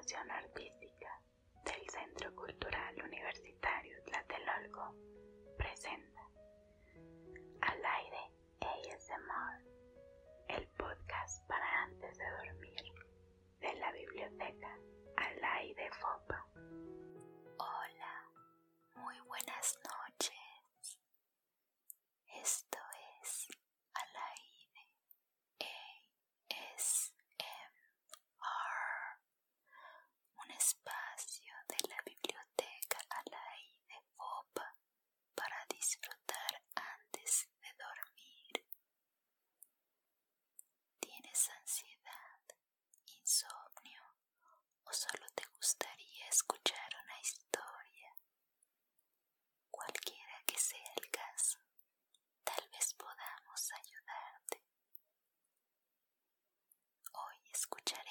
Comunicación Artística del Centro Cultural Universitario Tlatelolco presenta Al aire ASMR, el podcast para antes de dormir de la biblioteca Al aire FOPA. Hola, muy buenas escuchar una historia, cualquiera que sea el caso, tal vez podamos ayudarte. Hoy escucharé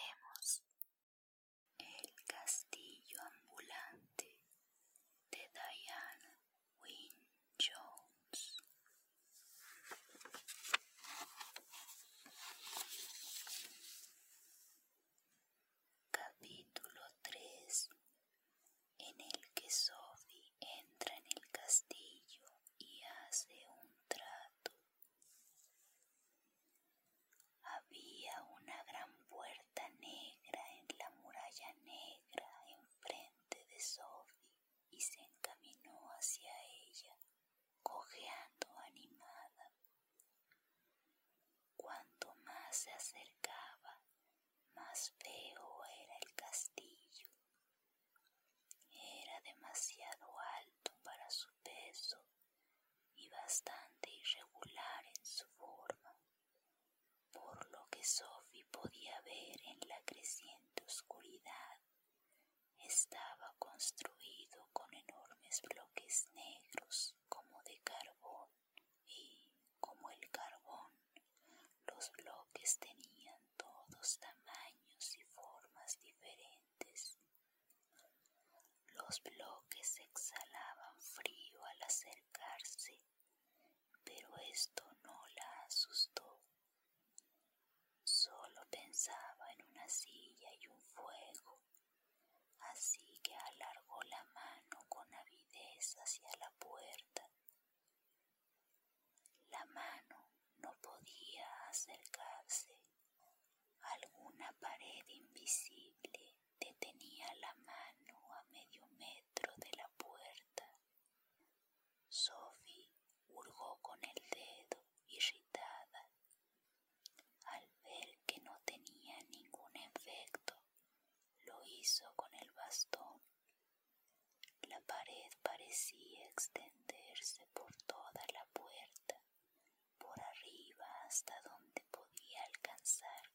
construido con enormes bloques negros como de carbón y, como el carbón, los bloques tenían todos tamaños y formas diferentes. Los bloques exhalaban frío al acercarse, pero esto hacia la puerta. La mano no podía acercarse. Alguna pared invisible detenía la mano a medio metro de la puerta. Sophie hurgó con el dedo, irritada. Al ver que no tenía ningún efecto, lo hizo con el bastón. La pared parecía extenderse por toda la puerta, por arriba hasta donde podía alcanzar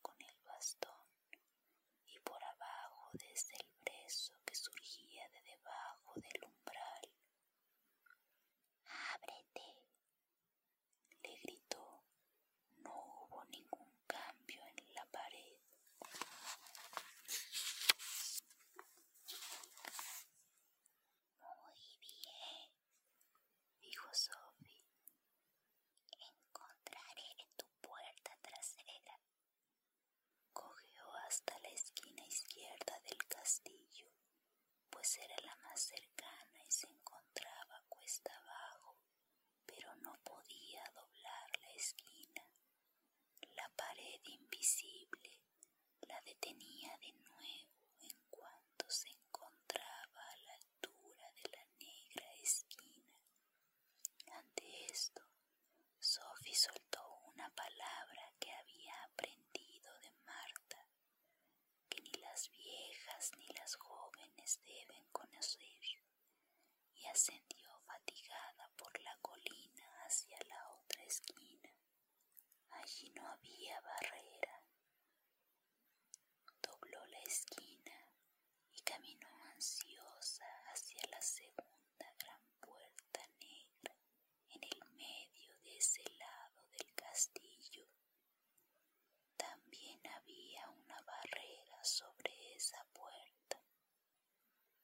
sobre esa puerta.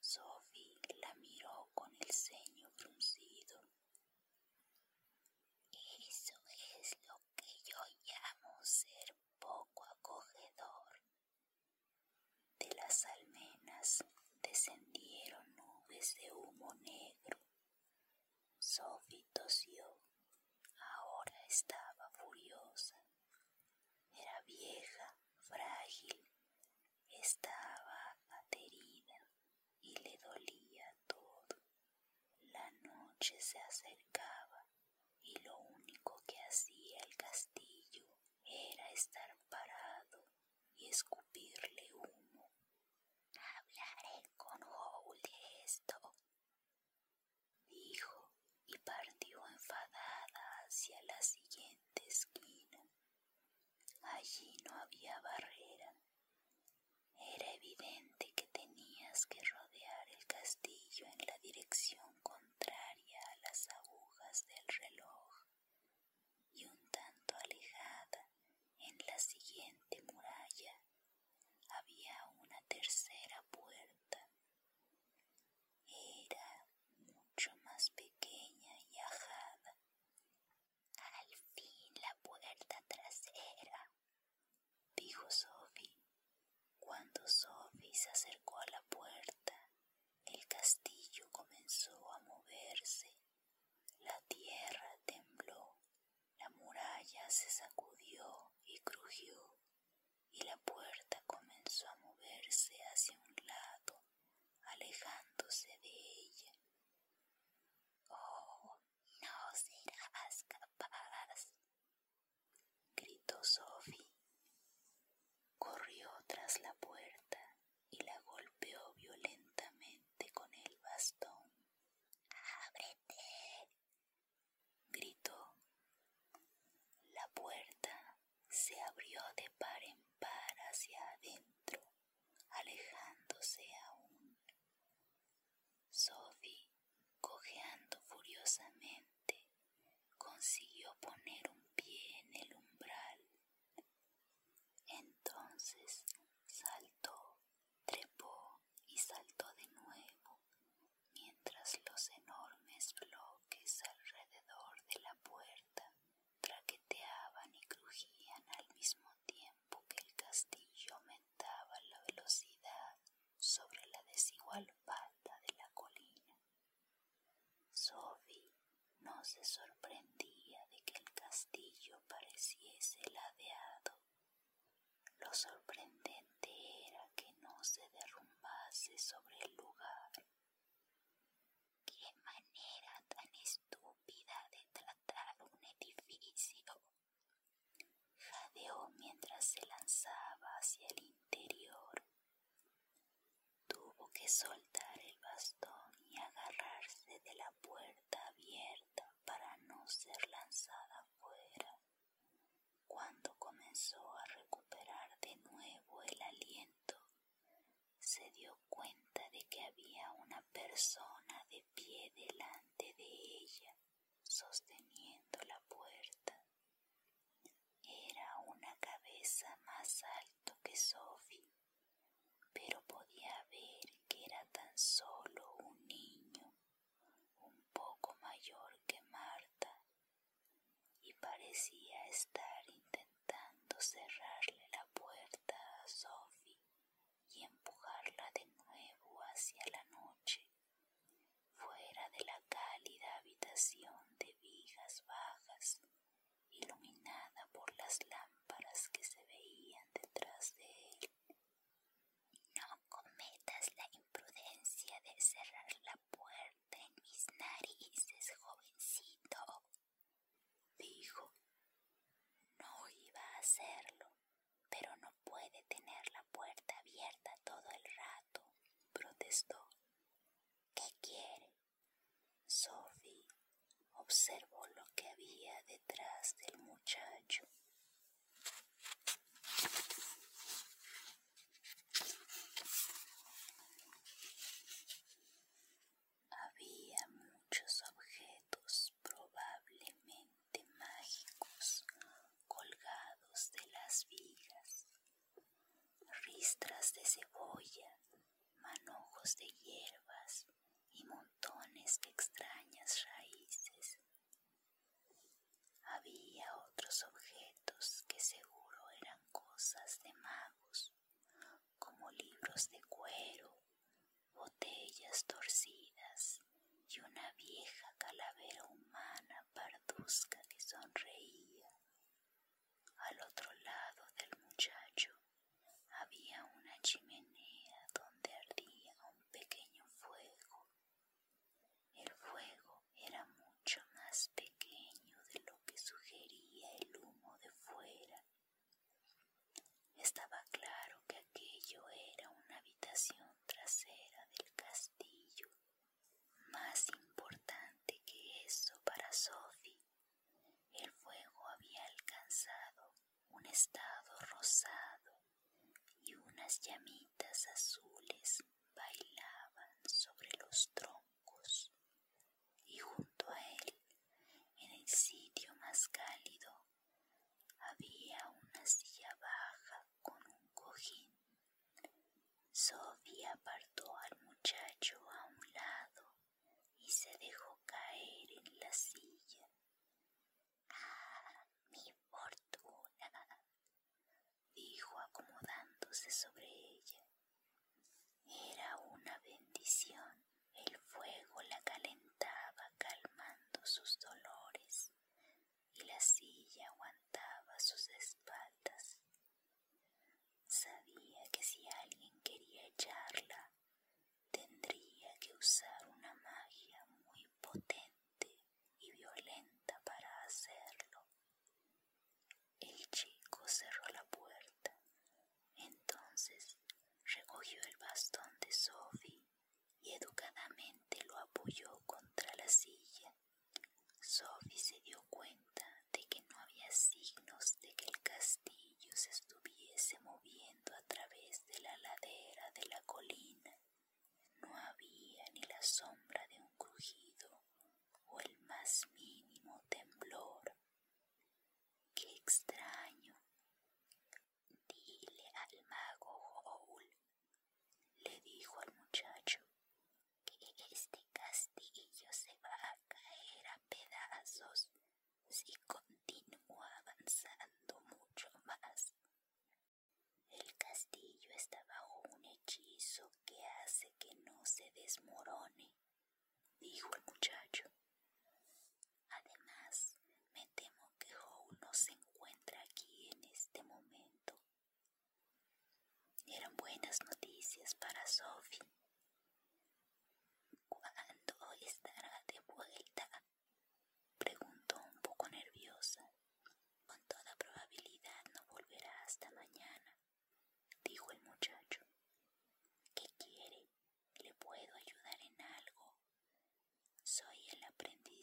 Sophie la miró con el ceño. Estaba aterida y le dolía todo. La noche se acercaba y lo único que hacía el castillo era estar parado y escupir en la dirección contraria a las agujas del reloj y un tanto alejada en la siguiente muralla había una tercera puerta. Era mucho más pequeña y ajada. Al fin la puerta trasera, dijo Sophie. Cuando Sophie se acercó a la puerta, el castillo comenzó a moverse. La tierra tembló, la muralla se sacudió y crujió, y la puerta comenzó a moverse hacia un lado, alejándose de ella. Oh, no serás capaz, gritó Sophie. Corrió tras la puerta y la golpeó violentamente con el bastón. ¡Ábrete! gritó. La puerta se abrió de par en par hacia adentro, alejándose aún. Sophie, cojeando furiosamente, consiguió poner un pie en el umbral. Entonces saltó, trepó y saltó de nuevo, mientras los enormes bloques alrededor de la puerta traqueteaban y crujían al mismo tiempo que el castillo aumentaba la velocidad sobre la desigual falda de la colina. Sophie no se sorprendía de que el castillo pareciese ladeado. Lo sorprendente era que no se derrumbase sobre el lugar. ¡Qué manera tan estúpida de tratar un edificio! Jadeó mientras se lanzaba hacia el interior. Tuvo que soltar el bastón y agarrarse de la puerta abierta para no ser lanzada fuera. Cuando comenzó a recuperar de nuevo el aliento, se dio cuenta de que había una persona de pie delante de ella, sosteniendo la puerta. Era una cabeza más alto que Sophie, pero podía ver que era tan solo un niño, un poco mayor que Marta, y parecía estar intentando cerrarle la puerta a Sophie y empujarla de nuevo hacia la noche, fuera de la cálida habitación de vigas bajas, iluminada por las lámparas que se veían detrás de él. No cometas la imprudencia de cerrar la puerta en mis narices, jovencito, dijo. No iba a pero no puede tener la puerta abierta todo el rato, protestó. ¿Qué quiere? Sophie observó lo que había detrás del muchacho. 见面。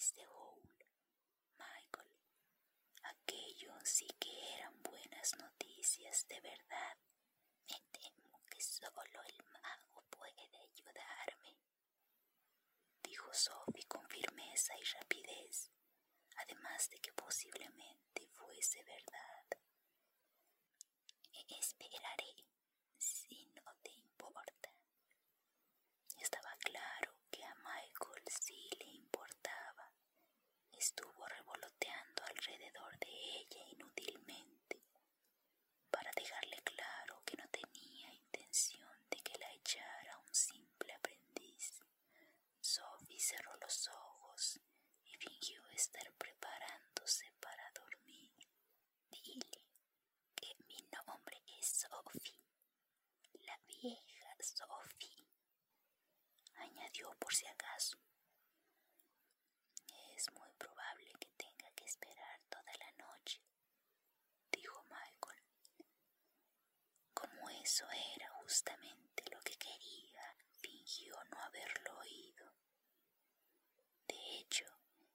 James de Hole. Michael. Aquello sí que eran buenas noticias de verdad. Me temo que solo el mago puede ayudarme, dijo Sophie con firmeza y rapidez, además de que posiblemente fuese verdad. E-, esperaré, si no te importa. Estaba claro que a Michael sí le estuvo revoloteando alrededor de ella inútilmente para dejarle claro que no tenía intención de que la echara un simple aprendiz. Sophie cerró los ojos y fingió estar preparándose para dormir. Dile que mi nombre es Sophie, la vieja Sophie, añadió por si acaso. Es muy probable Eso era justamente lo que quería. Fingió no haberlo oído. De hecho,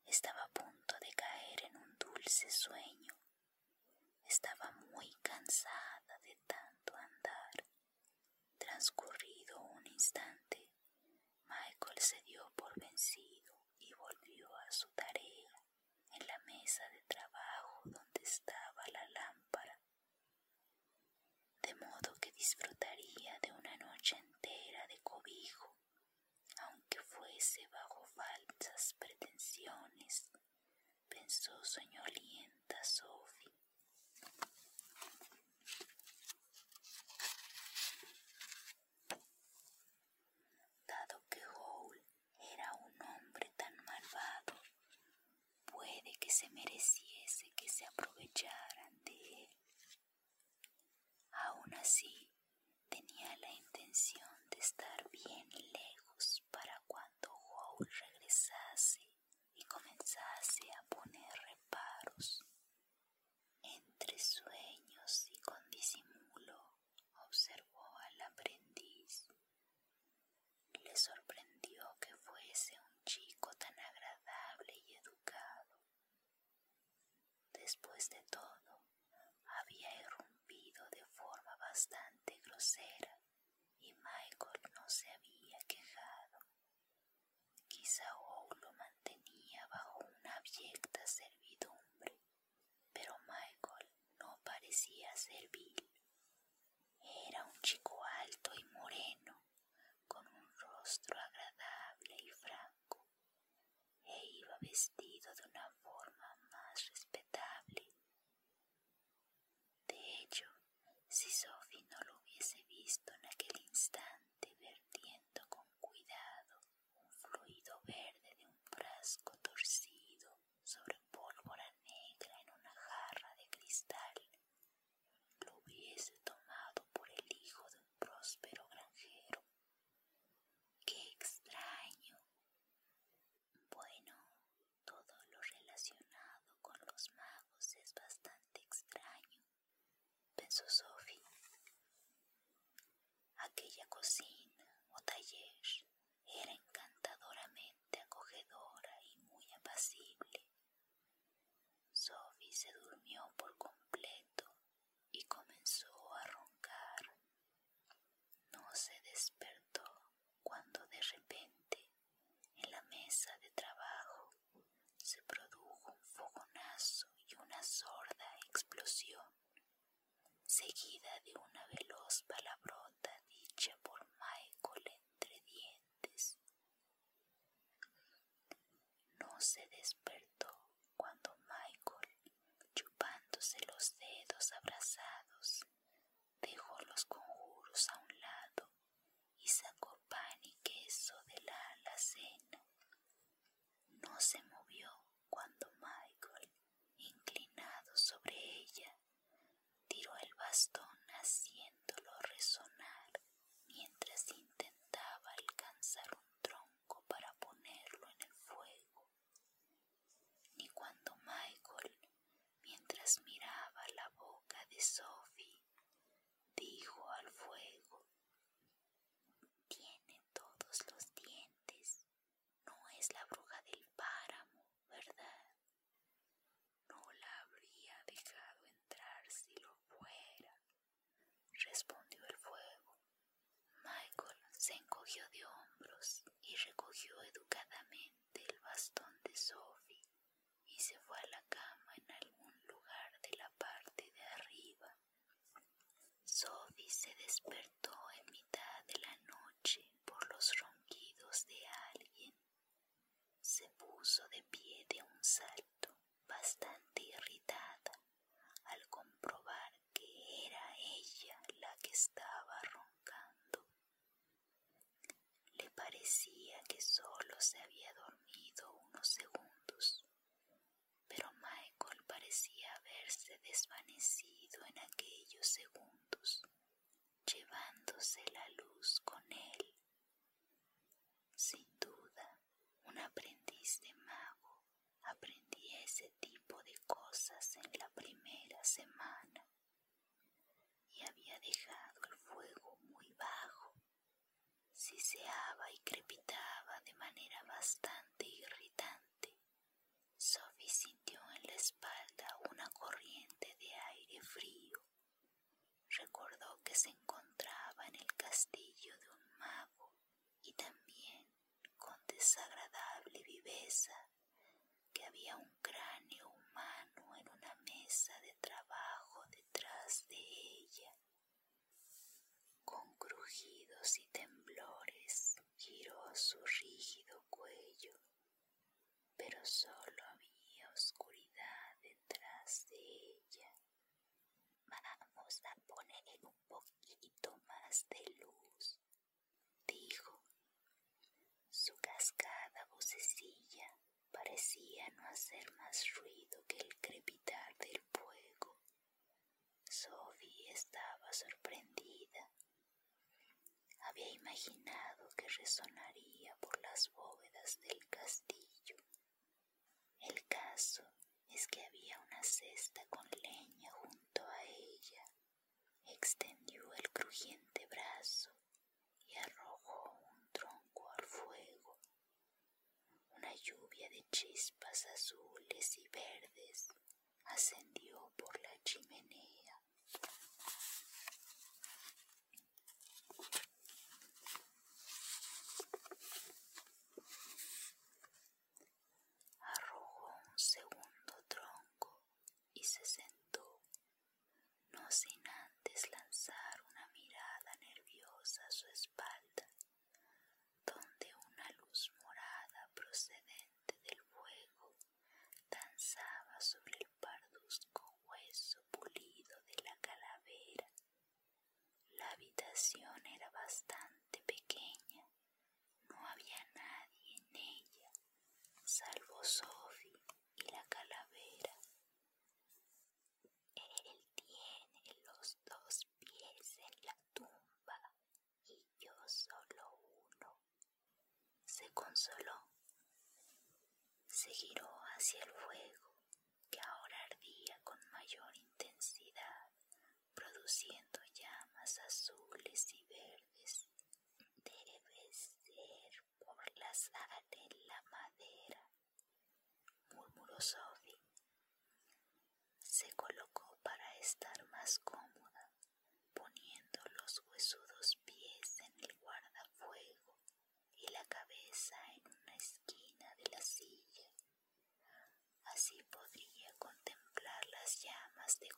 estaba a punto de caer en un dulce sueño. Estaba muy cansada de tanto andar. Transcurrido un instante, Michael se dio por vencido. disfrutaría de una noche entera de cobijo, aunque fuese bajo falsas pretensiones, pensó soñolienta sobre cozinha. la luz con él. Sin duda, un aprendiz de mago aprendía ese tipo de cosas en la primera semana y había dejado el fuego muy bajo. Siseaba y crepitaba de manera bastante irritante. Sophie sintió en la espalda una corriente de aire frío. Recordó que se encontraba castillo de un mago y también con desagradable viveza que había un cráneo humano en una mesa de trabajo detrás de ella. Con crujidos y temblores giró su rígido cuello, pero solo había oscuridad detrás de ella. Vamos a poner un poquito más de no hacer más ruido que el crepitar del fuego. Sophie estaba sorprendida. Había imaginado que resonaría por las bóvedas del castillo. El caso es que había una cesta con leña junto a ella. Extendió el crujiente brazo de chispas azules y verdes ascendió por la chimenea. era bastante pequeña. No había nadie en ella, salvo Sophie y la calavera. Él tiene los dos pies en la tumba y yo solo uno. Se consoló. Se giró hacia el fuego, que ahora ardía con mayor intensidad, produciendo llamas azules azules y verdes. Debe ser por la sal en la madera, murmuró Sophie. Se colocó para estar más cómoda, poniendo los huesudos pies en el guardafuego y la cabeza en una esquina de la silla. Así podría contemplar las llamas de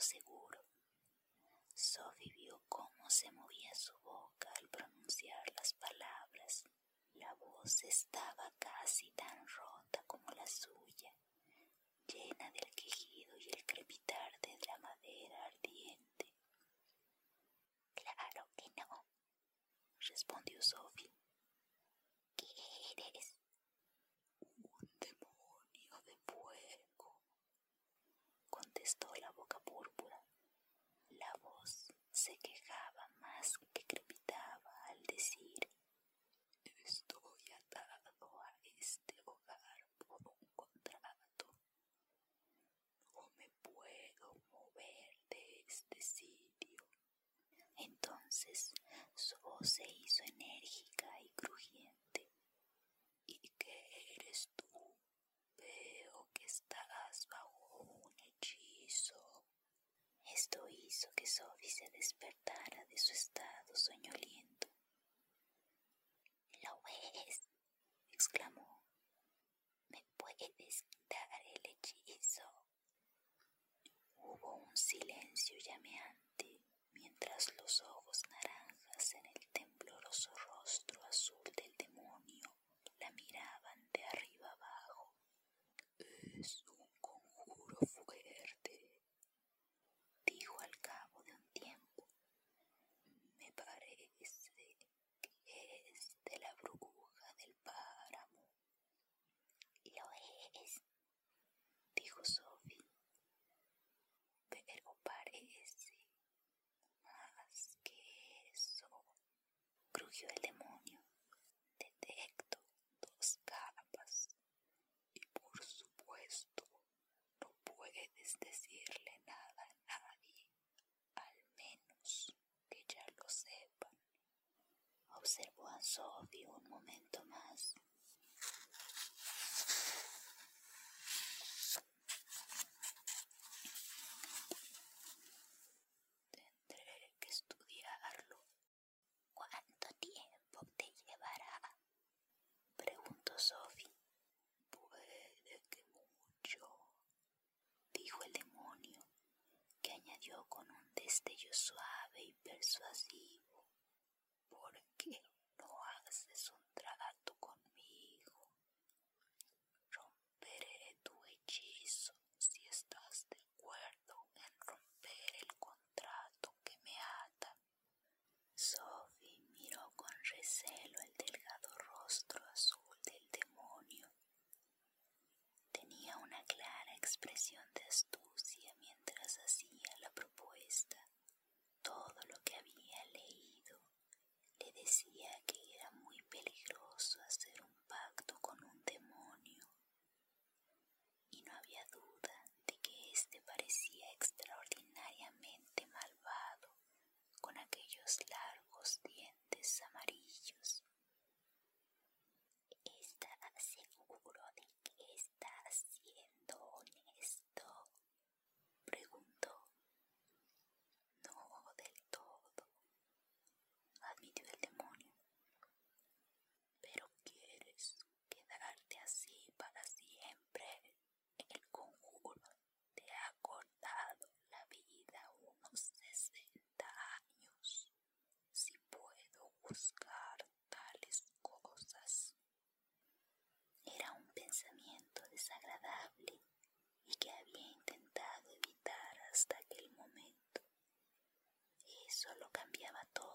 seguro. Sophie vio cómo se movía su boca al pronunciar las palabras. La voz estaba se despertara de su estado. observó a Sophie un momento. solo cambiaba todo.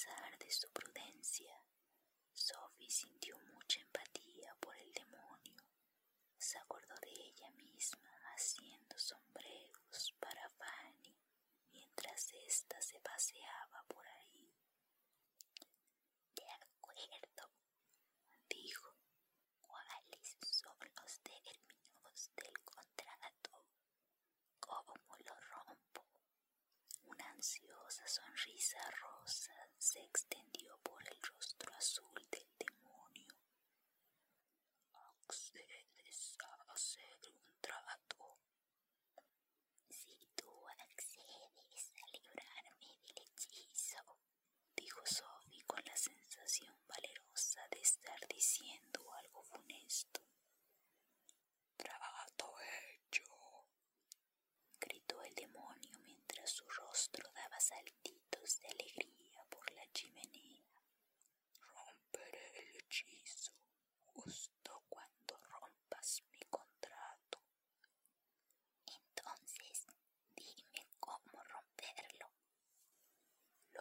pesar de su prudencia,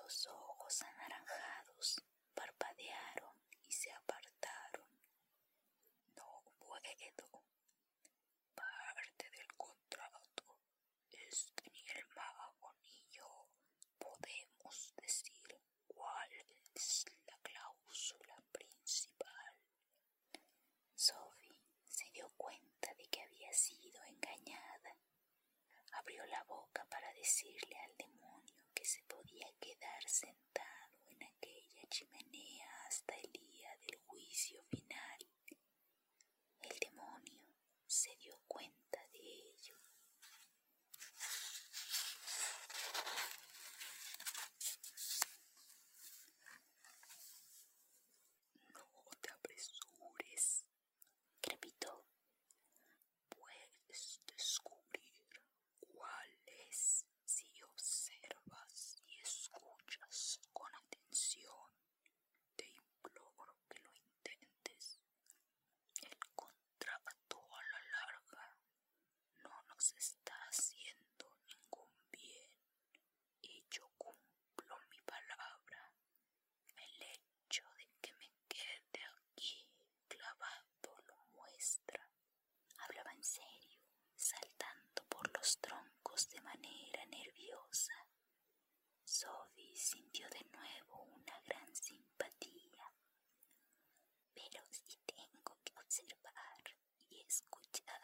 Los ojos anaranjados parpadearon y se apartaron. No puedo. Parte del contrato es que ni el mago ni yo podemos decir cuál es la cláusula principal. Sophie se dio cuenta de que había sido engañada. Abrió la boca para decirle al demonio sintió de nuevo una gran simpatía. Pero si tengo que observar y escuchar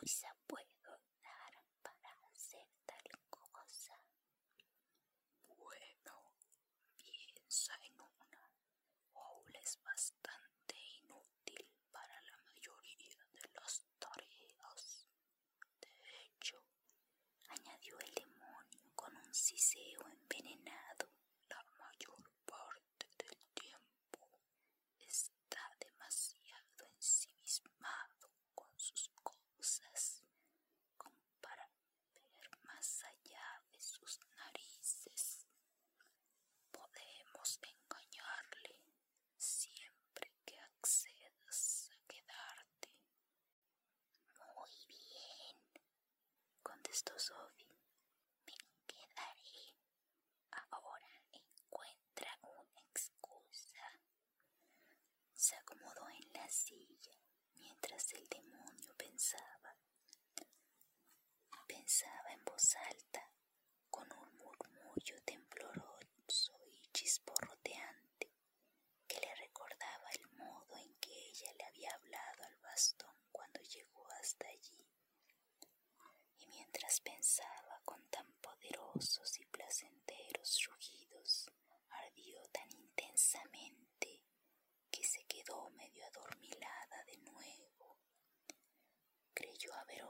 excusa puedo dar para hacer tal cosa? Bueno, piensa en una. Owl es bastante inútil para la mayoría de las tareas. De hecho, añadió el demonio con un siseo envenenado esto, Sophie. Me quedaré. Ahora encuentra una excusa. Se acomodó en la silla mientras el demonio pensaba. Pensaba en voz alta. yo a ver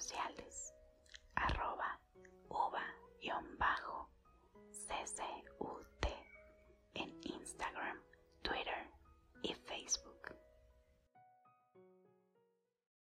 sociales